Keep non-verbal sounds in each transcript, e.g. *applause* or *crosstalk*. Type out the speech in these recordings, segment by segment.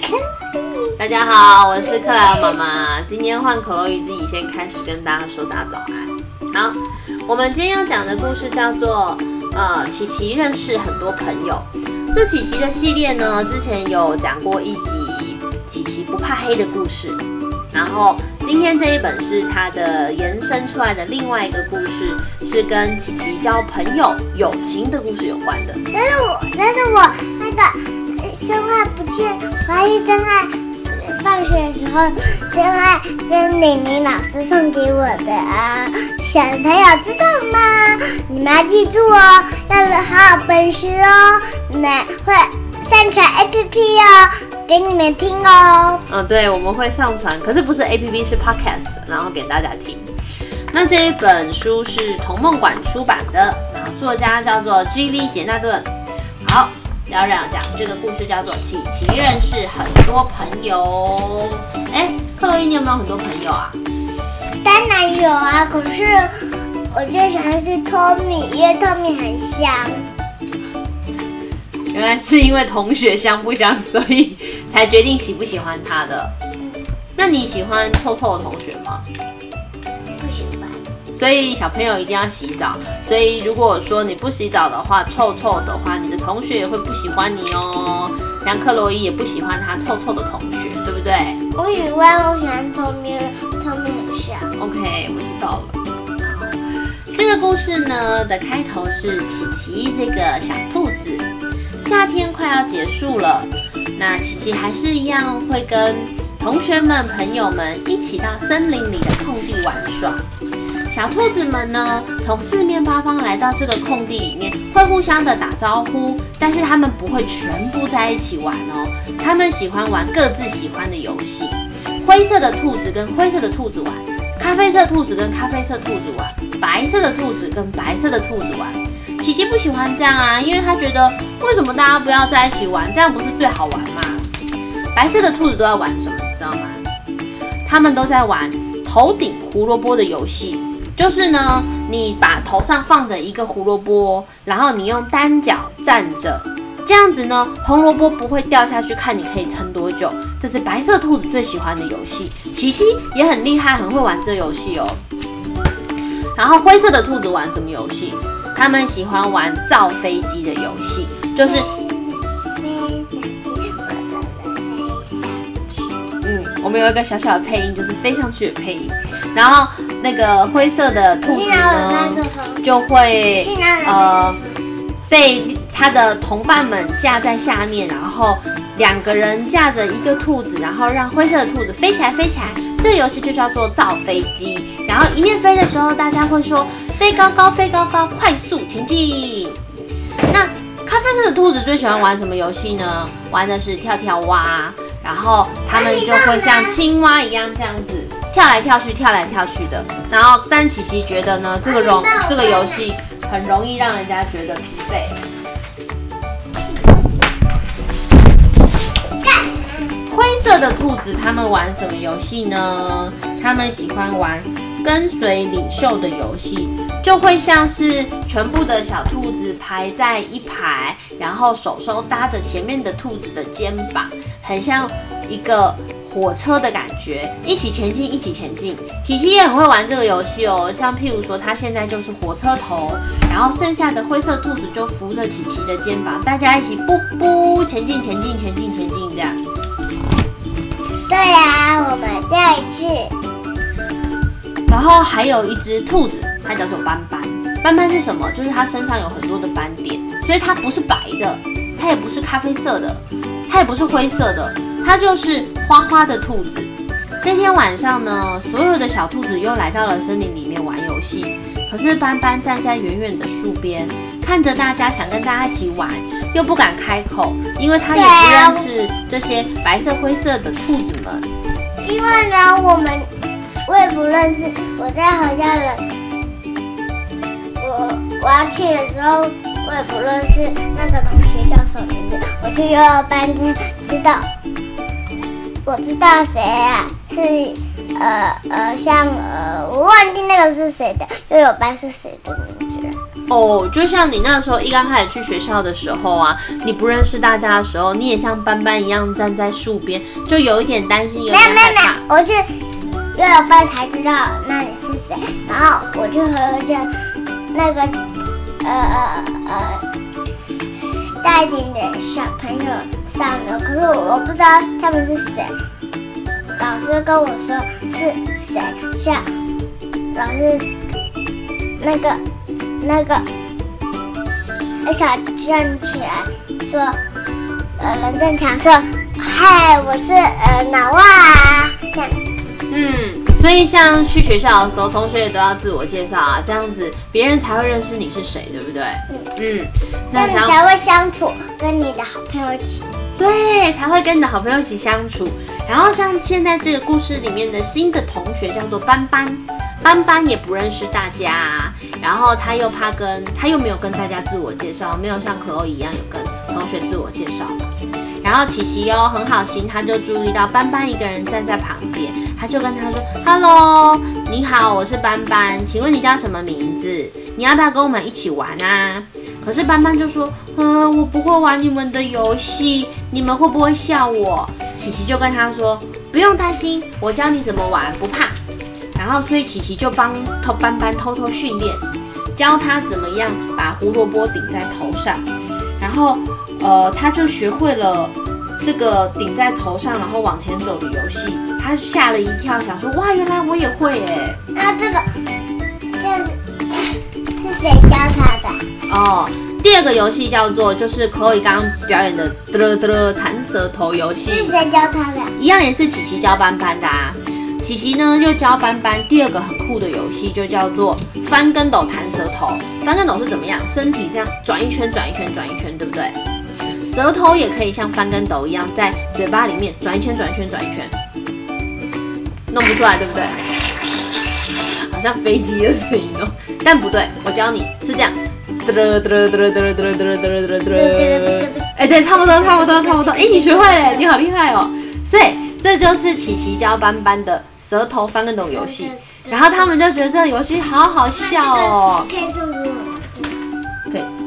*laughs* 大家好，我是克莱尔妈妈。今天换可洛伊自己先开始跟大家说大家早安。好，我们今天要讲的故事叫做呃，琪琪认识很多朋友。这琪琪的系列呢，之前有讲过一集琪琪不怕黑的故事。然后今天这一本是它的延伸出来的另外一个故事，是跟琪琪交朋友、友情的故事有关的。但是我，但是我那个真爱不见，怀疑真爱。放学的时候，真爱跟玲玲老师送给我的啊，小朋友知道了吗？你们要记住哦，要好好本事哦，你们会上传 APP 哦，给你们听哦。嗯，对，我们会上传，可是不是 A P P，是 Podcast，然后给大家听。那这一本书是童梦馆出版的，然后作家叫做 G V 杰纳顿。好，要让讲这个故事叫做琪琪认识很多朋友。哎，克洛伊，你有没有很多朋友啊？当然有啊，可是我最喜欢是托米，因为托米很香。原来是因为同学香不香，所以才决定喜不喜欢他的。那你喜欢臭臭的同学吗？所以小朋友一定要洗澡。所以如果说你不洗澡的话，臭臭的话，你的同学也会不喜欢你哦。像克洛伊也不喜欢他臭臭的同学，对不对我喜欢，我喜欢他们，他们很像。？OK，我知道了。这个故事呢的开头是琪琪这个小兔子，夏天快要结束了，那琪琪还是一样会跟同学们、朋友们一起到森林里的空地玩耍。小兔子们呢，从四面八方来到这个空地里面，会互相的打招呼，但是他们不会全部在一起玩哦。他们喜欢玩各自喜欢的游戏。灰色的兔子跟灰色的兔子玩，咖啡色兔子跟咖啡色兔子玩，白色的兔子跟白色的兔子玩。琪琪不喜欢这样啊，因为他觉得为什么大家不要在一起玩，这样不是最好玩吗？白色的兔子都在玩什么，你知道吗？他们都在玩头顶胡萝卜的游戏。就是呢，你把头上放着一个胡萝卜，然后你用单脚站着，这样子呢，红萝卜不会掉下去，看你可以撑多久。这是白色兔子最喜欢的游戏，琪琪也很厉害，很会玩这游戏哦。然后灰色的兔子玩什么游戏？他们喜欢玩造飞机的游戏，就是嗯，我们有一个小小的配音，就是飞上去的配音。然后那个灰色的兔子呢，就会呃被他的同伴们架在下面，然后两个人架着一个兔子，然后让灰色的兔子飞起来，飞起来。这个游戏就叫做造飞机。然后一面飞的时候，大家会说飞高高，飞高高，快速前进。那咖啡色的兔子最喜欢玩什么游戏呢？玩的是跳跳蛙，然后他们就会像青蛙一样这样子跳来跳去，跳来跳去的。然后，但琪琪觉得呢，这个容这个游戏很容易让人家觉得疲惫。灰色的兔子他们玩什么游戏呢？他们喜欢玩跟随领袖的游戏，就会像是全部的小兔子排在一排，然后手手搭着前面的兔子的肩膀，很像一个火车的感觉，一起前进，一起前进。琪琪也很会玩这个游戏哦，像譬如说，他现在就是火车头，然后剩下的灰色兔子就扶着琪琪的肩膀，大家一起步步前进，前进，前进，前进，这样。对呀、我们再一次。然后还有一只兔子，它叫做斑斑。斑斑是什么？就是它身上有很多的斑点，所以它不是白的，它也不是咖啡色的，它也不是灰色的，它就是花花的兔子。这天晚上呢，所有的小兔子又来到了森林里面玩游戏。可是斑斑站在远远的树边，看着大家，想跟大家一起玩，又不敢开口，因为他也不认识这些白色、灰色的兔子们。因为呢，我们我也不认识，我在好像人，我我要去的时候，我也不认识那个同学叫什么名字。我去幼儿班知知道，我知道谁啊？是呃呃，像呃，我忘记那个是谁的，又有班是谁的名字了。哦，就像你那时候一刚开始去学校的时候啊，你不认识大家的时候，你也像斑斑一样站在树边，就有一点担心，有没有没有没点害怕。有，我去幼儿班才知道那里是谁，然后我就和着那个呃呃呃大带一点点小朋友上的，可是我不知道他们是谁。老师跟我说是谁，像老师那个那个呃小站起来说，呃任正强说，嗨，我是呃脑哇这样子。嗯，所以像去学校的时候，同学也都要自我介绍啊，这样子别人才会认识你是谁，对不对？嗯，那想那你才会相处，跟你的好朋友一起。对，才会跟你的好朋友一起相处。然后像现在这个故事里面的新的同学叫做斑斑，斑斑也不认识大家，然后他又怕跟他又没有跟大家自我介绍，没有像可欧一样有跟同学自我介绍嘛。然后琪琪哟很好心，他就注意到斑斑一个人站在旁边，他就跟他说：“Hello，你好，我是斑斑，请问你叫什么名字？你要不要跟我们一起玩啊？”可是斑斑就说：“嗯，我不会玩你们的游戏，你们会不会笑我？”琪琪就跟他说：“不用担心，我教你怎么玩，不怕。”然后所以琪琪就帮偷斑斑偷偷训练，教他怎么样把胡萝卜顶在头上，然后呃他就学会了这个顶在头上然后往前走的游戏。他吓了一跳，想说：“哇，原来我也会哎。那这个这是谁教他的？哦，第二个游戏叫做就是 Chloe 刚刚表演的嘚了嘚了弹舌头游戏，是谁教他的？一样也是琪琪教班班的啊。琪琪呢又教班班第二个很酷的游戏，就叫做翻跟斗弹舌头。翻跟斗是怎么样？身体这样转一圈，转一圈，转一圈，对不对？舌头也可以像翻跟斗一样，在嘴巴里面转一圈，转一圈，转一圈，弄不出来，对不对？好像飞机的声音哦，但不对，我教你是这样。嘚了嘚了嘚了嘚了嘚了嘚了嘚了嘚嘚。哎，对，差不多，差不多，差不多。哎，你学会了，你好厉害哦！所以这就是琪琪教斑斑的舌头翻跟斗游戏，然后他们就觉得这个游戏好好笑哦。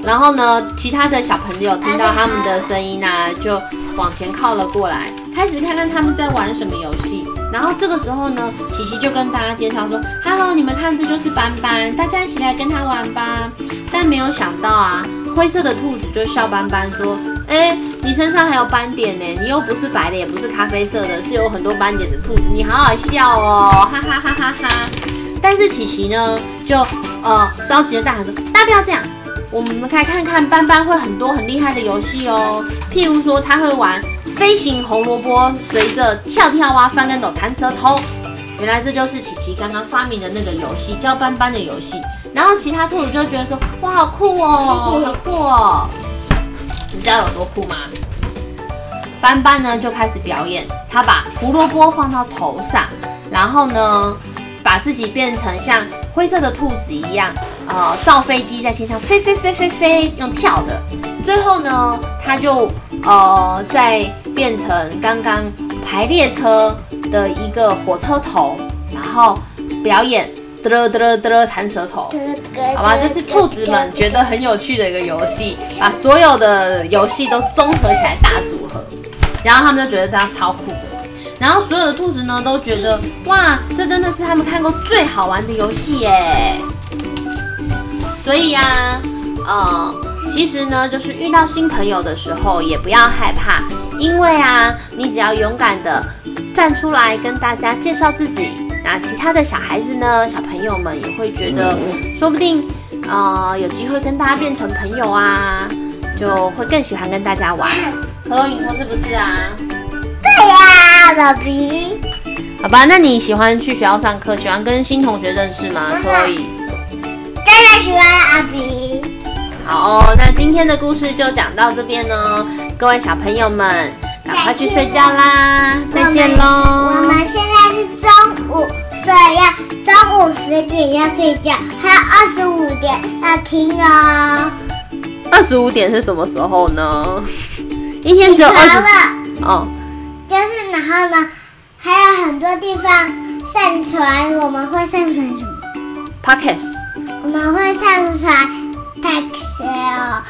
然后呢，其他的小朋友听到他们的声音呢、就往前靠了过来，开始看看他们在玩什么游戏。然后这个时候呢，琪琪就跟大家介绍说：“Hello，你们看，这就是斑斑，大家一起来跟他玩吧。”但没有想到啊，灰色的兔子就笑斑斑说：“哎，你身上还有斑点呢，你又不是白的，也不是咖啡色的，是有很多斑点的兔子，你好好笑哦，哈哈哈哈哈。”但是琪琪呢，就呃着急的大喊说：“大家不要这样，我们可以看看斑斑会很多很厉害的游戏哦，譬如说他会玩飞行红萝卜，随着跳跳蛙、翻跟斗、弹舌头。原来这就是琪琪刚刚发明的那个游戏，叫斑斑的游戏。然后其他兔子就觉得说：哇，好酷哦，好酷哦！你知道有多酷吗？斑斑呢就开始表演，他把胡萝卜放到头上，然后呢把自己变成像灰色的兔子一样，呃，造飞机在天上飞飞飞飞飞，用跳的。最后呢，他就呃再变成刚刚排列车的一个火车头，然后表演嘚了嘚了嘚了弹舌头。好吧，这是兔子们觉得很有趣的一个游戏，把所有的游戏都综合起来大组合，然后他们就觉得这样超酷的。然后所有的兔子呢都觉得，哇，这真的是他们看过最好玩的游戏耶。所以呀、呃，其实呢，就是遇到新朋友的时候，也不要害怕，因为啊，你只要勇敢的站出来跟大家介绍自己，那其他的小孩子呢，小朋友们也会觉得，说不定呃有机会跟大家变成朋友啊，就会更喜欢跟大家玩。何龙，你说是不是啊？对呀，老皮。好吧，那你喜欢去学校上课，喜欢跟新同学认识吗？可以。当然喜欢阿比。好哦，那今天的故事就讲到这边呢，各位小朋友们，赶快去睡觉啦，再见喽我喽。们现在是中午，所以要中午十点要睡觉，还有二十五点要听哦。二十五点是什么时候呢？*laughs* 一天只有二十哦。就是然后呢，还有很多地方上传，我们会上传什么？Podcast 我们会上传太 sale，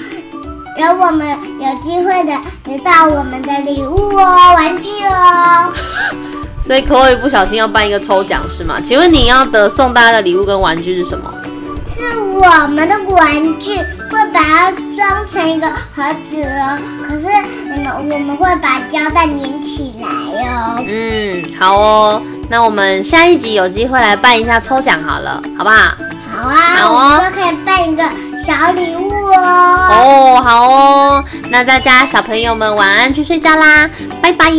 让我们有机会的得到我们的礼物哦，玩具哦。所以可以不小心要办一个抽奖是吗？请问你要的送大家的礼物跟玩具是什么？是我们的玩具，会把它装成一个盒子哦。可是你们我们会把胶带粘起来哦。嗯，好哦。那我们下一集有机会来办一下抽奖好了，好不好？好啊，好啊我们可以办一个小礼物哦。哦，好哦。那大家小朋友们晚安，去睡觉啦，拜拜。